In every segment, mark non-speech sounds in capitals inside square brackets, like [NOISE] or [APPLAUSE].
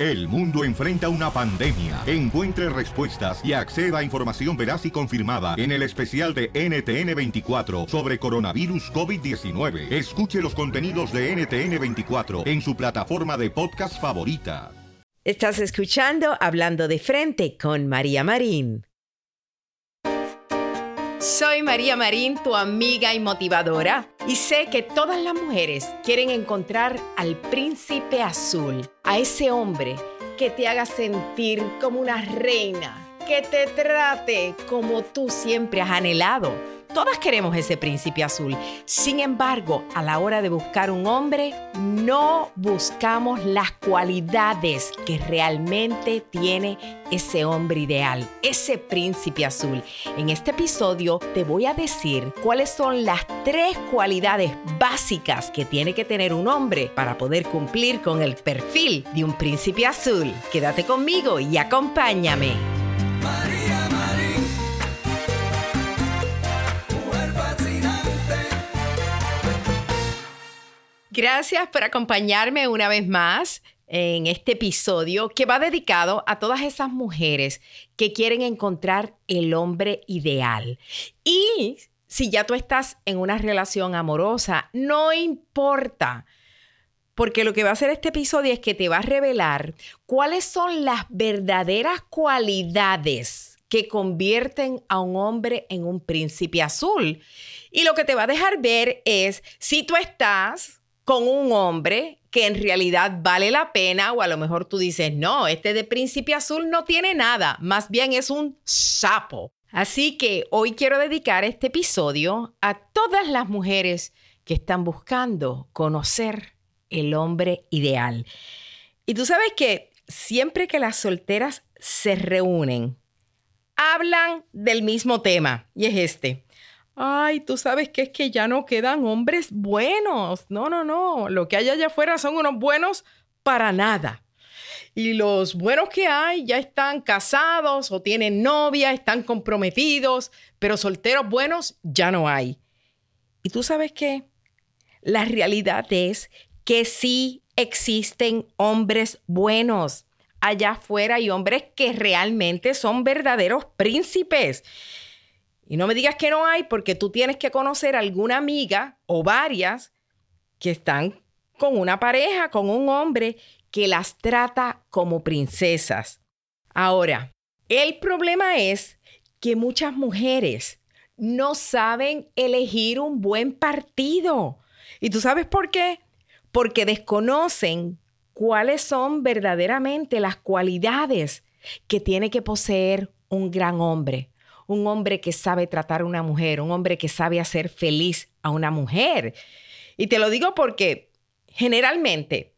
El mundo enfrenta una pandemia. Encuentre respuestas y acceda a información veraz y confirmada en el especial de NTN24 sobre coronavirus COVID-19. Escuche los contenidos de NTN24 en su plataforma de podcast favorita. Estás escuchando Hablando de Frente con María Marín. Soy María Marín, tu amiga y motivadora, y sé que todas las mujeres quieren encontrar al príncipe azul, a ese hombre que te haga sentir como una reina, que te trate como tú siempre has anhelado Todas queremos ese príncipe azul. Sin embargo, a la hora de buscar un hombre, no buscamos las cualidades que realmente tiene ese hombre ideal, ese príncipe azul. En este episodio te voy a decir cuáles son las tres cualidades básicas que tiene que tener un hombre para poder cumplir con el perfil de un príncipe azul. Quédate conmigo y acompáñame. Gracias por acompañarme una vez más en este episodio que va dedicado a todas esas mujeres que quieren encontrar el hombre ideal. Y si ya tú estás en una relación amorosa, no importa. Porque lo que va a hacer este episodio es que te va a revelar cuáles son las verdaderas cualidades que convierten a un hombre en un príncipe azul. Y lo que te va a dejar ver es si tú estás con un hombre que en realidad vale la pena o a lo mejor tú dices, no, este de príncipe azul no tiene nada, más bien es un sapo. Así que hoy quiero dedicar este episodio a todas las mujeres que están buscando conocer el hombre ideal. Y tú sabes que siempre que las solteras se reúnen, hablan del mismo tema y es este ay, tú sabes que es que ya no quedan hombres buenos. No, no, no. Lo que hay allá afuera son unos buenos para nada. Y los buenos que hay ya están casados o tienen novia, están comprometidos, pero solteros buenos ya no hay. ¿Y tú sabes qué? La realidad es que sí existen hombres buenos. Allá afuera hay hombres que realmente son verdaderos príncipes y no me digas que no hay porque tú tienes que conocer alguna amiga o varias que están con una pareja, con un hombre que las trata como princesas. Ahora, el problema es que muchas mujeres no saben elegir un buen partido. ¿Y tú sabes por qué? Porque desconocen cuáles son verdaderamente las cualidades que tiene que poseer un gran hombre un hombre que sabe tratar a una mujer, un hombre que sabe hacer feliz a una mujer. Y te lo digo porque generalmente,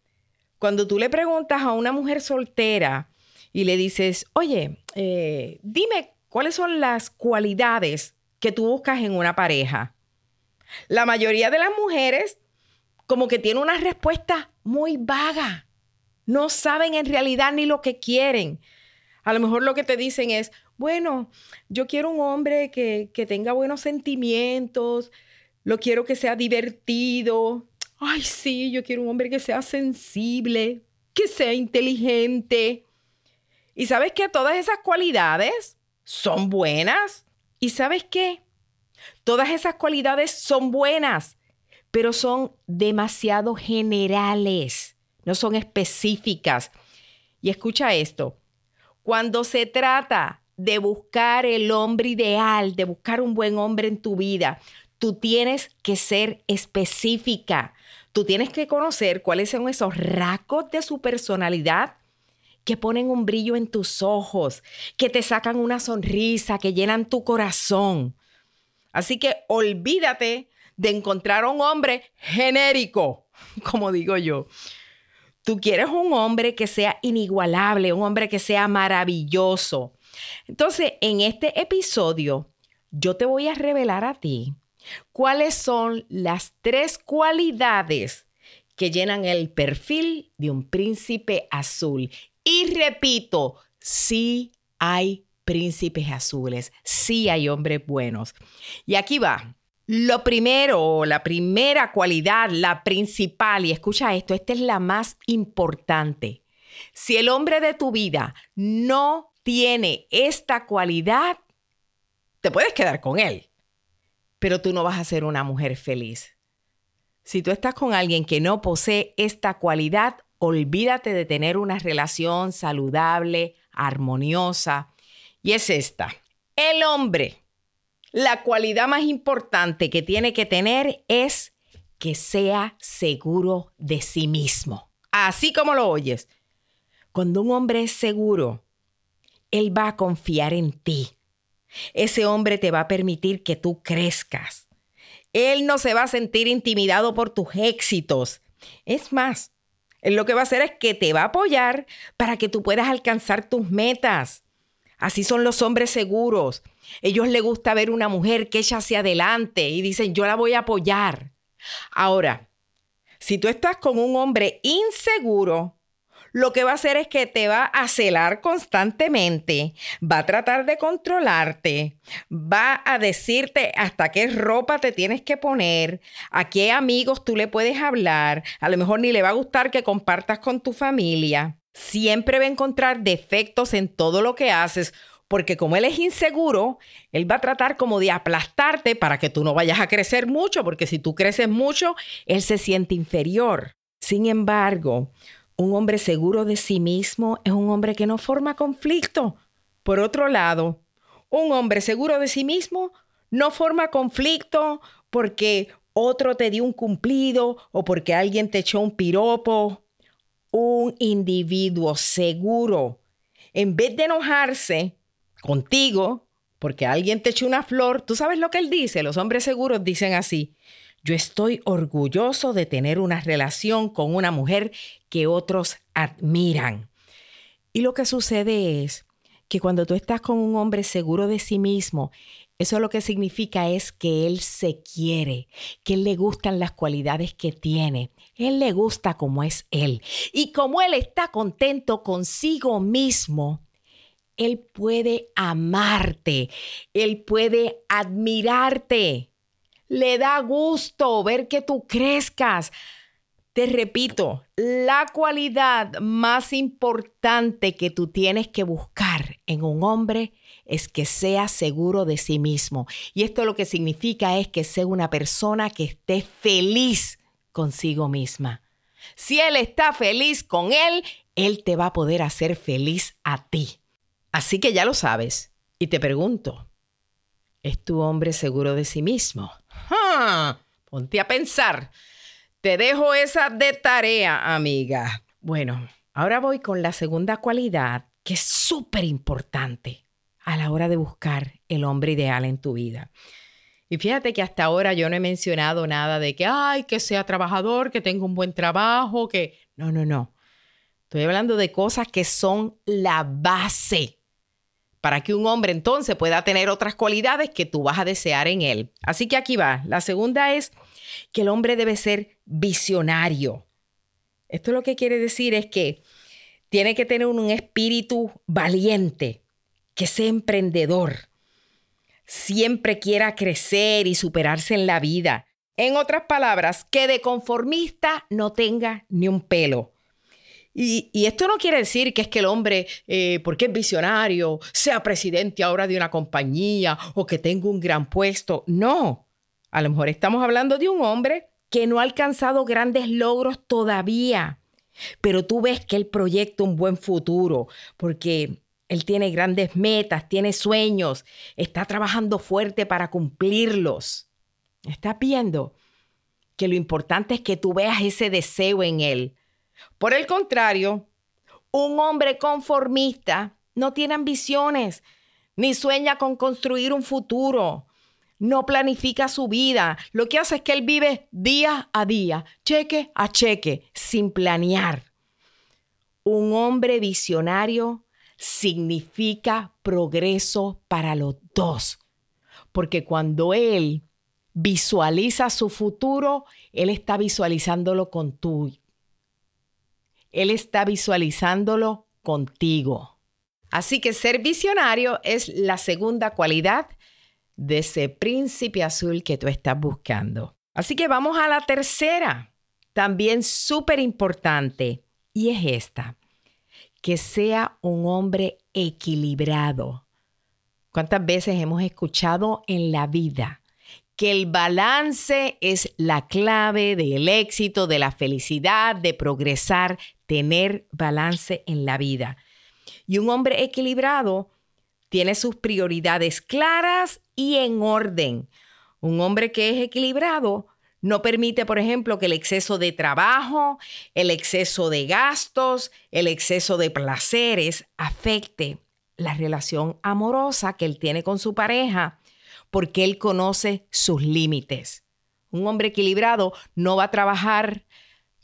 cuando tú le preguntas a una mujer soltera y le dices, oye, eh, dime cuáles son las cualidades que tú buscas en una pareja, la mayoría de las mujeres como que tiene una respuesta muy vaga. No saben en realidad ni lo que quieren. A lo mejor lo que te dicen es, bueno, yo quiero un hombre que, tenga buenos sentimientos, lo quiero que sea divertido. Ay, sí, yo quiero un hombre que sea sensible, que sea inteligente. Y sabes que todas esas cualidades son buenas. ¿Y sabes qué? Todas esas cualidades son buenas, pero son demasiado generales. no son específicas. Y escucha esto, cuando se trata de buscar el hombre ideal, de buscar un buen hombre en tu vida, tú tienes que ser específica. Tú tienes que conocer cuáles son esos rasgos de su personalidad que ponen un brillo en tus ojos, que te sacan una sonrisa, que llenan tu corazón. Así que olvídate de encontrar un hombre genérico, [LAUGHS] como digo yo. Tú quieres un hombre que sea inigualable, un hombre que sea maravilloso. Entonces, en este episodio, yo te voy a revelar a ti cuáles son las tres cualidades que llenan el perfil de un príncipe azul. Y repito, sí hay príncipes azules, sí hay hombres buenos. Y aquí va. Lo primero, la primera cualidad, la principal, y escucha esto, esta es la más importante. Si el hombre de tu vida no tiene esta cualidad, te puedes quedar con él, pero tú no vas a ser una mujer feliz. Si tú estás con alguien que no posee esta cualidad, olvídate de tener una relación saludable, armoniosa. Y es esta. El hombre la cualidad más importante que tiene que tener es que sea seguro de sí mismo. Así como lo oyes. Cuando un hombre es seguro, él va a confiar en ti. Ese hombre te va a permitir que tú crezcas. Él no se va a sentir intimidado por tus éxitos. Es más, él lo que va a hacer es que te va a apoyar para que tú puedas alcanzar tus metas. Así son los hombres seguros. Ellos les gusta ver una mujer que echa hacia adelante y dicen, yo la voy a apoyar. Ahora, si tú estás con un hombre inseguro, lo que va a hacer es que te va a celar constantemente, va a tratar de controlarte, va a decirte hasta qué ropa te tienes que poner, a qué amigos tú le puedes hablar, a lo mejor ni le va a gustar que compartas con tu familia. Siempre va a encontrar defectos en todo lo que haces porque como él es inseguro, él va a tratar como de aplastarte para que tú no vayas a crecer mucho, porque si tú creces mucho, él se siente inferior. Sin embargo, un hombre seguro de sí mismo es un hombre que no forma conflicto. Por otro lado, un hombre seguro de sí mismo no forma conflicto porque otro te dio un cumplido o porque alguien te echó un piropo. Un individuo seguro, en vez de enojarse, contigo porque alguien te echó una flor, tú sabes lo que él dice, los hombres seguros dicen así, yo estoy orgulloso de tener una relación con una mujer que otros admiran. Y lo que sucede es que cuando tú estás con un hombre seguro de sí mismo, eso lo que significa es que él se quiere, que él le gustan las cualidades que tiene, él le gusta como es él. Y como él está contento consigo mismo, él puede amarte, Él puede admirarte. Le da gusto ver que tú crezcas. Te repito, la cualidad más importante que tú tienes que buscar en un hombre es que sea seguro de sí mismo. Y esto lo que significa es que sea una persona que esté feliz consigo misma. Si él está feliz con él, él te va a poder hacer feliz a ti. Así que ya lo sabes. Y te pregunto, ¿es tu hombre seguro de sí mismo? Ponte a pensar. Te dejo esa de tarea, amiga. Bueno, ahora voy con la segunda cualidad que es súper importante a la hora de buscar el hombre ideal en tu vida. Y fíjate que hasta ahora yo no he mencionado nada de que, ay, que sea trabajador, que tenga un buen trabajo, que... No, no, no. Estoy hablando de cosas que son la base para que un hombre entonces pueda tener otras cualidades que tú vas a desear en él. Así que aquí va. La segunda es que el hombre debe ser visionario. Esto lo que quiere decir es que tiene que tener un espíritu valiente, que sea emprendedor, siempre quiera crecer y superarse en la vida. En otras palabras, que de conformista no tenga ni un pelo. Y, esto no quiere decir que es que el hombre, eh, porque es visionario, sea presidente ahora de una compañía o que tenga un gran puesto. No, a lo mejor estamos hablando de un hombre que no ha alcanzado grandes logros todavía, pero tú ves que él proyecta un buen futuro porque él tiene grandes metas, tiene sueños, está trabajando fuerte para cumplirlos. Estás viendo que lo importante es que tú veas ese deseo en él. Por el contrario, un hombre conformista no tiene ambiciones, ni sueña con construir un futuro, no planifica su vida. Lo que hace es que él vive día a día, cheque a cheque, sin planear. Un hombre visionario significa progreso para los dos, porque cuando él visualiza su futuro, él está visualizándolo con tú. Él está visualizándolo contigo. Así que ser visionario es la segunda cualidad de ese príncipe azul que tú estás buscando. Así que vamos a la tercera, también súper importante, y es esta, que sea un hombre equilibrado. ¿Cuántas veces hemos escuchado en la vida que el balance es la clave del éxito, de la felicidad, de progresar, tener balance en la vida? Y un hombre equilibrado tiene sus prioridades claras y en orden. Un hombre que es equilibrado no permite, por ejemplo, que el exceso de trabajo, el exceso de gastos, el exceso de placeres afecte la relación amorosa que él tiene con su pareja, porque él conoce sus límites. Un hombre equilibrado no va a trabajar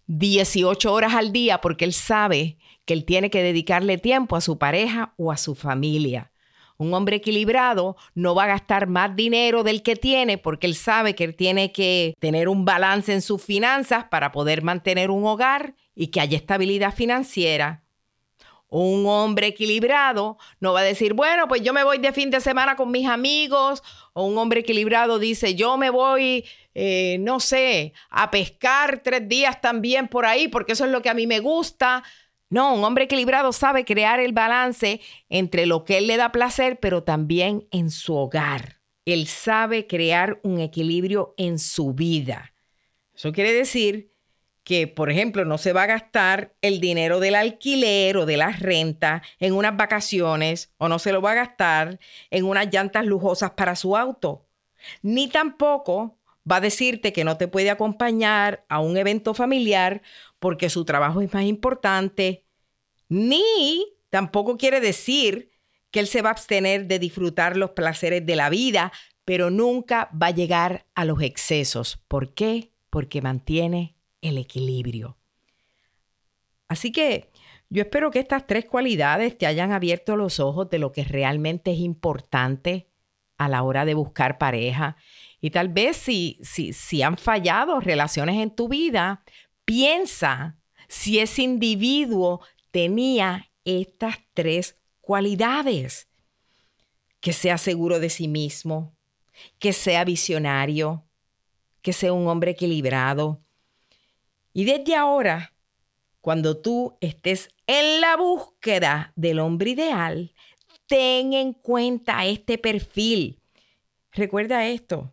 18 horas al día porque él sabe que él tiene que dedicarle tiempo a su pareja o a su familia. Un hombre equilibrado no va a gastar más dinero del que tiene porque él sabe que él tiene que tener un balance en sus finanzas para poder mantener un hogar y que haya estabilidad financiera. Un hombre equilibrado no va a decir, bueno, pues yo me voy de fin de semana con mis amigos. O un hombre equilibrado dice, yo me voy, eh, no sé, a pescar tres días también por ahí porque eso es lo que a mí me gusta. No, un hombre equilibrado sabe crear el balance entre lo que él le da placer, pero también en su hogar. Él sabe crear un equilibrio en su vida. Eso quiere decir que, por ejemplo, no se va a gastar el dinero del alquiler o de la renta en unas vacaciones o no se lo va a gastar en unas llantas lujosas para su auto. Ni tampoco va a decirte que no te puede acompañar a un evento familiar porque su trabajo es más importante, ni tampoco quiere decir que él se va a abstener de disfrutar los placeres de la vida, pero nunca va a llegar a los excesos. ¿Por qué? Porque mantiene el equilibrio. Así que yo espero que estas tres cualidades te hayan abierto los ojos de lo que realmente es importante a la hora de buscar pareja. Y tal vez si, si, si han fallado relaciones en tu vida, Piensa si ese individuo tenía estas tres cualidades. Que sea seguro de sí mismo, que sea visionario, que sea un hombre equilibrado. Y desde ahora, cuando tú estés en la búsqueda del hombre ideal, ten en cuenta este perfil. Recuerda esto,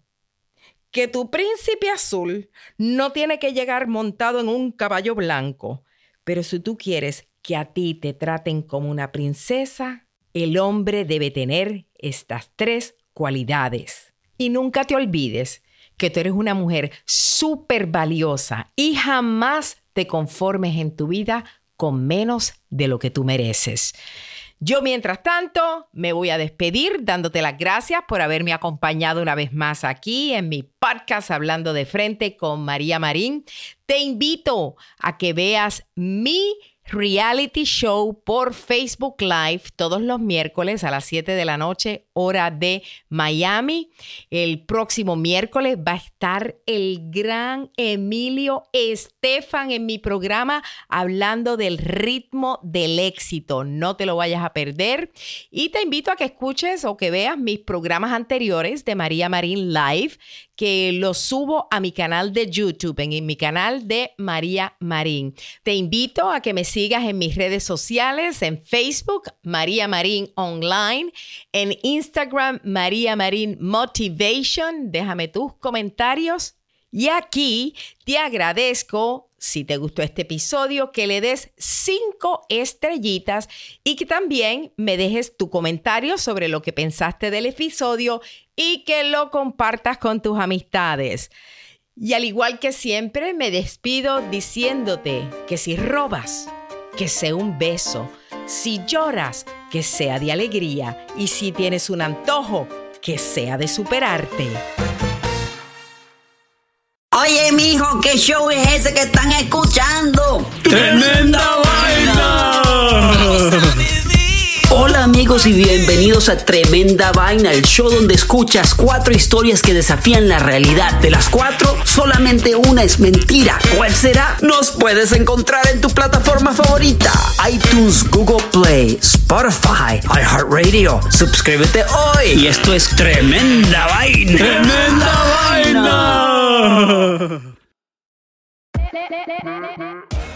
que tu príncipe azul no tiene que llegar montado en un caballo blanco, pero si tú quieres que a ti te traten como una princesa, el hombre debe tener estas tres cualidades. Y nunca te olvides que tú eres una mujer súper valiosa y jamás te conformes en tu vida con menos de lo que tú mereces. Yo, mientras tanto, me voy a despedir dándote las gracias por haberme acompañado una vez más aquí en mi podcast Hablando de Frente con María Marín. Te invito a que veas mi reality show por Facebook Live todos los miércoles a las 7 de la noche, hora de Miami. El próximo miércoles va a estar el gran Emilio Estefan en mi programa hablando del ritmo del éxito. No te lo vayas a perder. Y te invito a que escuches o que veas mis programas anteriores de María Marín Live que los subo a mi canal de YouTube, en, mi canal de María Marín. Te invito a que me sigas en mis redes sociales, en Facebook, María Marín Online, en Instagram, María Marín Motivation. Déjame tus comentarios. Y aquí te agradezco si te gustó este episodio, que le des cinco estrellitas y que también me dejes tu comentario sobre lo que pensaste del episodio y que lo compartas con tus amistades. Y al igual que siempre, me despido diciéndote que si robas, que sea un beso, si lloras, que sea de alegría y si tienes un antojo, que sea de superarte. Oye, mijo, ¿qué show es ese que están escuchando? ¡Tremenda vaina! Hola amigos y bienvenidos a Tremenda Vaina, el show donde escuchas cuatro historias que desafían la realidad. De las cuatro, solamente una es mentira. ¿Cuál será? Nos puedes encontrar en tu plataforma favorita. iTunes, Google Play, Spotify, iHeartRadio. Suscríbete hoy. Y esto es Tremenda Vaina. ¡Tremenda vaina!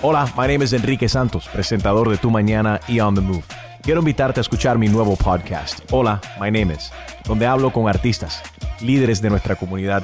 Hola, my name is Enrique Santos, presentador de Tu Mañana y On the Move. Quiero invitarte a escuchar mi nuevo podcast, Hola, my name is, donde hablo con artistas, líderes de nuestra comunidad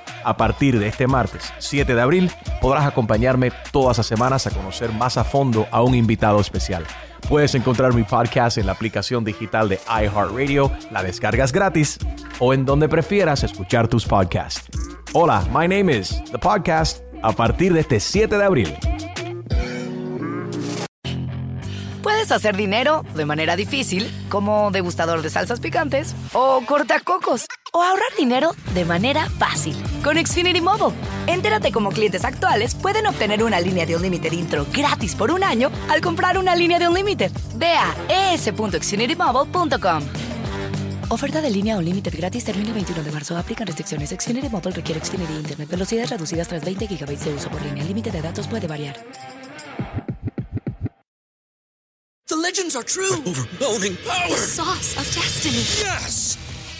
A partir de este martes 7 de abril podrás acompañarme todas las semanas a conocer más a fondo a un invitado especial. Puedes encontrar mi podcast en la aplicación digital de iHeartRadio, la descargas gratis o en donde prefieras escuchar tus podcasts. Hola, my name is The Podcast a partir de este 7 de abril. Puedes hacer dinero de manera difícil, como degustador de salsas picantes, o cortacocos, o ahorrar dinero de manera fácil con Xfinity Mobile. Entérate cómo clientes actuales pueden obtener una línea de Unlimited intro gratis por un año al comprar una línea de Unlimited. Ve a es.xfinitymobile.com. Oferta de línea Unlimited gratis termina el 21 de marzo. Aplican restricciones. Xfinity Mobile requiere Xfinity Internet. Velocidades reducidas tras 20 GB de uso por línea. El límite de datos puede variar. The legends are true. overwhelming power! sauce of destiny. Yes!